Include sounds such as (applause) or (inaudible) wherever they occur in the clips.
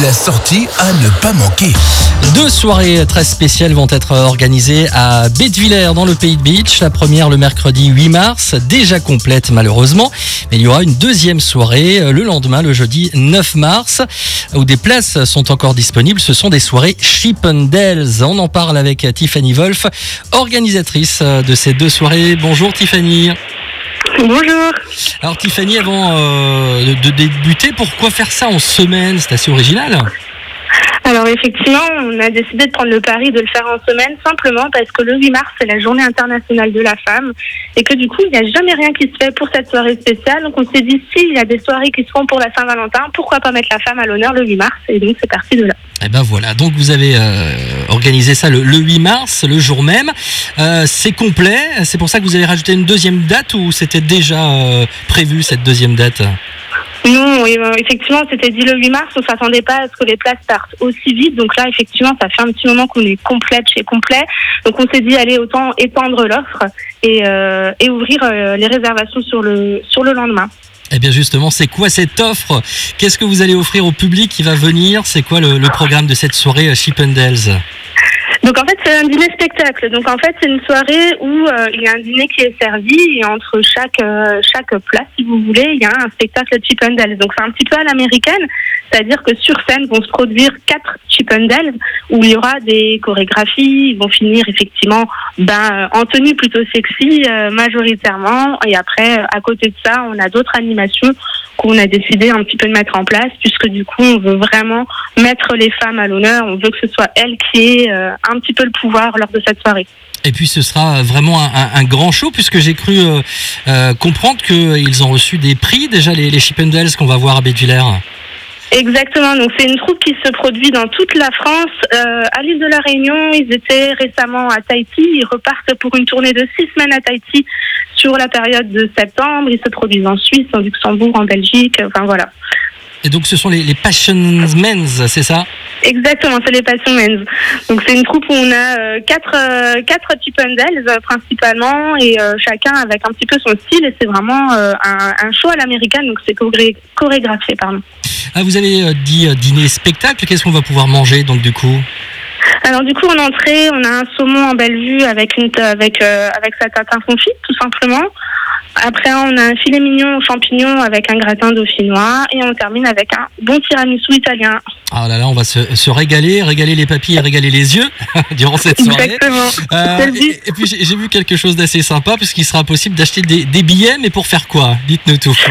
La sortie à ne pas manquer. Deux soirées très spéciales vont être organisées à Bettevillers dans le Pays de Beach. La première le mercredi 8 mars, déjà complète malheureusement. Mais il y aura une deuxième soirée euh, le lendemain, le jeudi 9 mars, où des places sont encore disponibles. Ce sont des soirées Chippendales. On en parle avec Tiffany Wolf, organisatrice euh, de ces deux soirées. Bonjour Tiffany. Bonjour. Alors Tiffany, avant euh, de débuter, pourquoi faire ça en semaine C'est assez original. Effectivement, on a décidé de prendre le pari de le faire en semaine simplement parce que le 8 mars, c'est la journée internationale de la femme et que du coup, il n'y a jamais rien qui se fait pour cette soirée spéciale. Donc on s'est dit, s'il y a des soirées qui se font pour la Saint-Valentin, pourquoi pas mettre la femme à l'honneur le 8 mars Et donc c'est parti de là. Et ben voilà, donc vous avez euh, organisé ça le, 8 mars, le jour même. Euh, c'est complet, c'est pour ça que vous avez rajouté une deuxième date ou c'était déjà euh, prévu cette deuxième date? Non, effectivement, c'était dit le 8 mars. On s'attendait pas à ce que les places partent aussi vite. Donc là, effectivement, ça fait un petit moment qu'on est complète chez complet. Donc on s'est dit, allez, autant étendre l'offre et, euh, ouvrir euh, les réservations sur le, sur le lendemain. Eh bien justement, c'est quoi cette offre? Qu'est-ce que vous allez offrir au public qui va venir? C'est quoi le, programme de cette soirée Chippendales donc en fait c'est un dîner spectacle. Donc en fait c'est une soirée où euh, il y a un dîner qui est servi et entre chaque euh, chaque plat si vous voulez il y a un spectacle Chippendales. Donc c'est un petit peu à l'américaine, c'est-à-dire que sur scène vont se produire quatre Chippendales où il y aura des chorégraphies, ils vont finir effectivement ben, en tenue plutôt sexy euh, majoritairement et après à côté de ça on a d'autres animations qu'on a décidé un petit peu de mettre en place, puisque du coup, on veut vraiment mettre les femmes à l'honneur. On veut que ce soit elles qui aient euh, un petit peu le pouvoir lors de cette soirée. Et puis ce sera vraiment un, grand show puisque j'ai cru euh, euh, comprendre qu'ils ont reçu des prix déjà les, les qu'on va voir à Béduvillers. Exactement. Donc c'est une troupe qui se produit dans toute la France. Euh, à l'île de la Réunion, ils étaient récemment à Tahiti. Ils repartent pour une tournée de six semaines à Tahiti sur la période de septembre. Ils se produisent en Suisse, en Luxembourg, en Belgique. Enfin voilà. Et donc ce sont les, les Passion Men's, c'est ça? Exactement, c'est les Passion Men's. Donc c'est une troupe où on a euh, quatre euh, quatre Chippendales euh, principalement et chacun avec un petit peu son style et c'est vraiment un, un, show à l'américaine donc c'est chorégraphié pardon. Ah, vous avez euh, dit euh, dîner spectacle. Qu'est-ce qu'on va pouvoir manger donc du coup? Alors du coup en entrée on a un saumon en belle vue avec une avec euh, avec sa tatin confit tout simplement. Après on a un filet mignon aux champignons avec un gratin dauphinois et on termine avec un bon tiramisu italien. Ah là là on va se, se régaler, régaler les papilles et régaler les yeux (laughs) durant cette soirée. Exactement. Euh, et, et, puis j'ai vu quelque chose d'assez sympa puisqu'il sera possible d'acheter des, des billets mais pour faire quoi? Dites-nous tout. (laughs)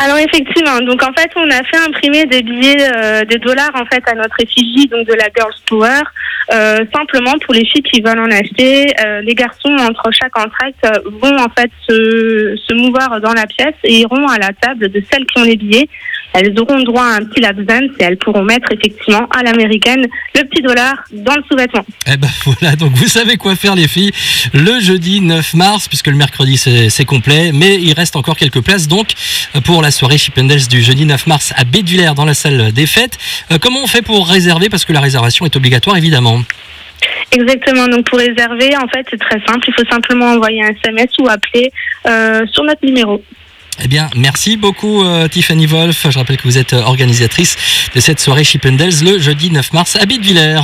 Alors effectivement, donc en fait on a fait imprimer des billets, euh, des dollars en fait à notre effigie donc de la Girls Power, euh, simplement pour les filles qui veulent en acheter. Euh, les garçons entre chaque entracte vont en fait se, se mouvoir dans la pièce et iront à la table de celles qui ont les billets elles auront droit à un petit lap dance et elles pourront mettre effectivement à l'américaine le petit dollar dans le sous-vêtement. Eh ben (laughs) voilà, donc vous savez quoi faire les filles le jeudi 9 mars, puisque le mercredi c'est complet, mais il reste encore quelques places donc pour la soirée Chippendales du jeudi 9 mars à Bédulaire dans la salle des fêtes. Euh, comment on fait pour réserver? Parce que la réservation est obligatoire évidemment. Exactement. Donc pour réserver, en fait, c'est très simple. Il faut simplement envoyer un SMS ou appeler euh, sur notre numéro. Eh bien, merci beaucoup euh, Tiffany Wolf. Je rappelle que vous êtes organisatrice de cette soirée Chippendales le jeudi 9 mars à Bittevillers.